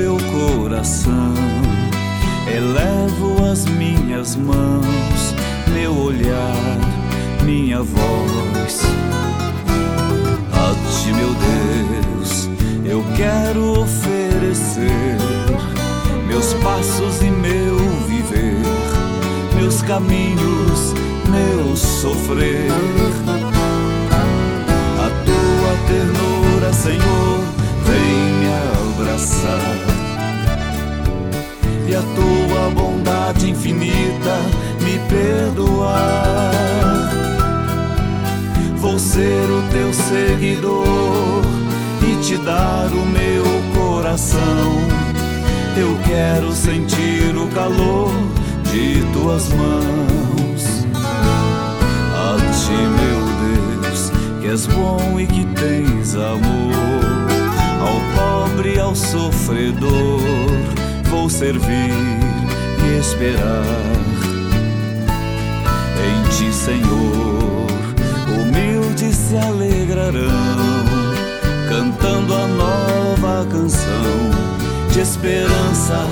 meu coração, elevo as minhas mãos, meu olhar, minha voz. A ti, meu Deus, eu quero oferecer meus passos e meu viver, meus caminhos, meu sofrer. tua bondade infinita me perdoar. Vou ser o teu seguidor e te dar o meu coração. Eu quero sentir o calor de tuas mãos. A ti, meu Deus, que és bom e que tens amor ao pobre e ao sofredor vou servir e esperar em ti, Senhor. Humildes se alegrarão, cantando a nova canção de esperança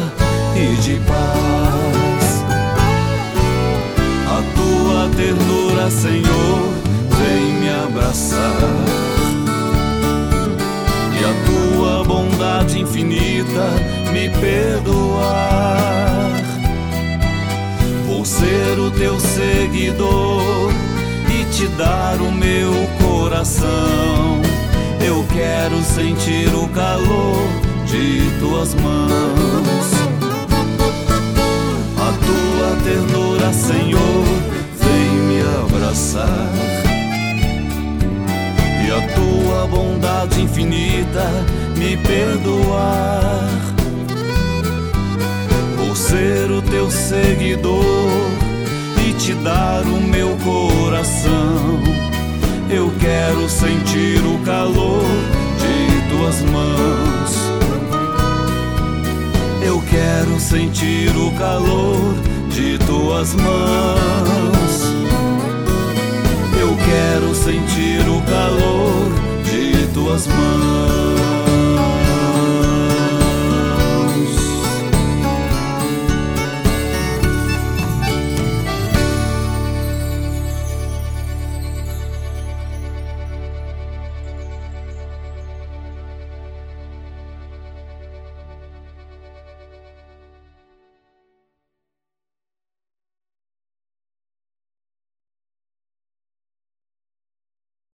e de paz. A tua ternura, Senhor, vem me abraçar bondade infinita me perdoar. Vou ser o teu seguidor e te dar o meu coração. Eu quero sentir o calor de tuas mãos. A tua ternura, Senhor, vem me abraçar. E a tua bondade infinita me perdoar. Vou ser o teu seguidor e te dar o meu coração. Eu quero sentir o calor de tuas mãos. Eu quero sentir o calor de tuas mãos. Eu quero sentir o calor de tuas mãos.